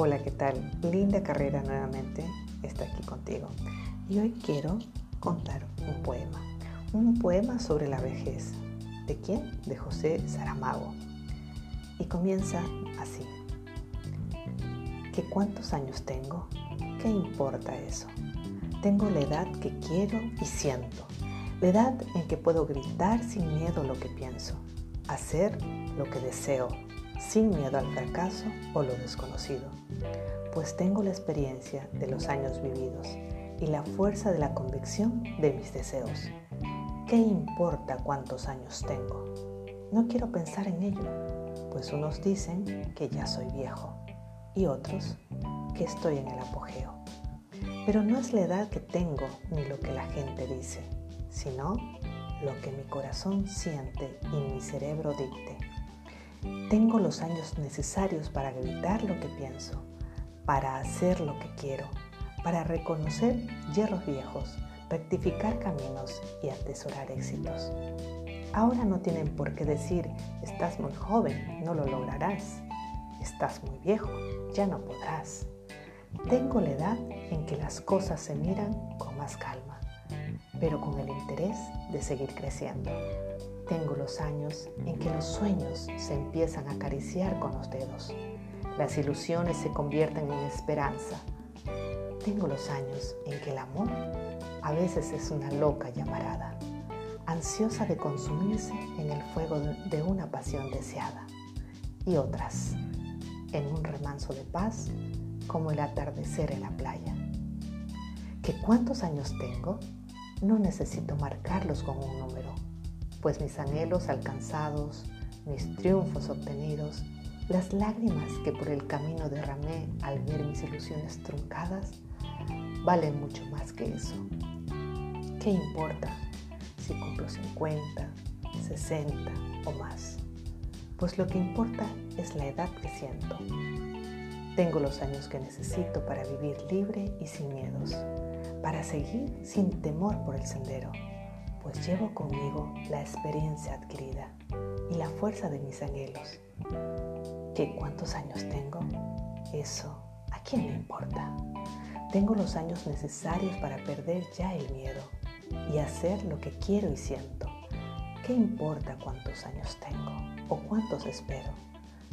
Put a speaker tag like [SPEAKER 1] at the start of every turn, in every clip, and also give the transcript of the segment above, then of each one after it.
[SPEAKER 1] Hola, ¿qué tal? Linda carrera nuevamente está aquí contigo. Y hoy quiero contar un poema. Un poema sobre la vejez. ¿De quién? De José Saramago. Y comienza así. ¿Qué cuántos años tengo? ¿Qué importa eso? Tengo la edad que quiero y siento. La edad en que puedo gritar sin miedo lo que pienso. Hacer lo que deseo sin miedo al fracaso o lo desconocido, pues tengo la experiencia de los años vividos y la fuerza de la convicción de mis deseos. ¿Qué importa cuántos años tengo? No quiero pensar en ello, pues unos dicen que ya soy viejo y otros que estoy en el apogeo. Pero no es la edad que tengo ni lo que la gente dice, sino lo que mi corazón siente y mi cerebro dicte. Tengo los años necesarios para gritar lo que pienso, para hacer lo que quiero, para reconocer hierros viejos, rectificar caminos y atesorar éxitos. Ahora no tienen por qué decir, estás muy joven, no lo lograrás. Estás muy viejo, ya no podrás. Tengo la edad en que las cosas se miran con más calma, pero con el interés de seguir creciendo. Tengo los años en que los sueños se empiezan a acariciar con los dedos. Las ilusiones se convierten en esperanza. Tengo los años en que el amor a veces es una loca llamarada, ansiosa de consumirse en el fuego de una pasión deseada. Y otras, en un remanso de paz como el atardecer en la playa. ¿Que cuántos años tengo? No necesito marcarlos con un número pues mis anhelos alcanzados, mis triunfos obtenidos, las lágrimas que por el camino derramé al ver mis ilusiones truncadas, valen mucho más que eso. ¿Qué importa si cumplo 50, 60 o más? Pues lo que importa es la edad que siento. Tengo los años que necesito para vivir libre y sin miedos, para seguir sin temor por el sendero pues llevo conmigo la experiencia adquirida y la fuerza de mis anhelos. ¿Qué cuántos años tengo? Eso, ¿a quién le importa? Tengo los años necesarios para perder ya el miedo y hacer lo que quiero y siento. ¿Qué importa cuántos años tengo o cuántos espero?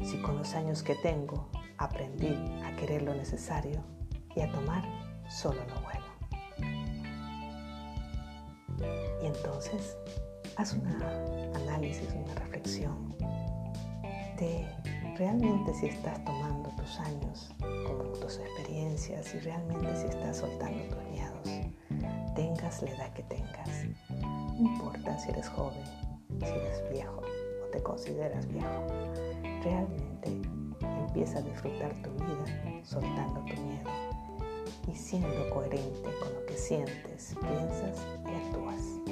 [SPEAKER 1] Si con los años que tengo aprendí a querer lo necesario y a tomar solo lo bueno. Entonces haz un análisis, una reflexión de realmente si estás tomando tus años como tus experiencias y realmente si estás soltando tus miedos, tengas la edad que tengas. No importa si eres joven, si eres viejo o te consideras viejo. Realmente empieza a disfrutar tu vida soltando tu miedo y siendo coherente con lo que sientes, piensas y actúas.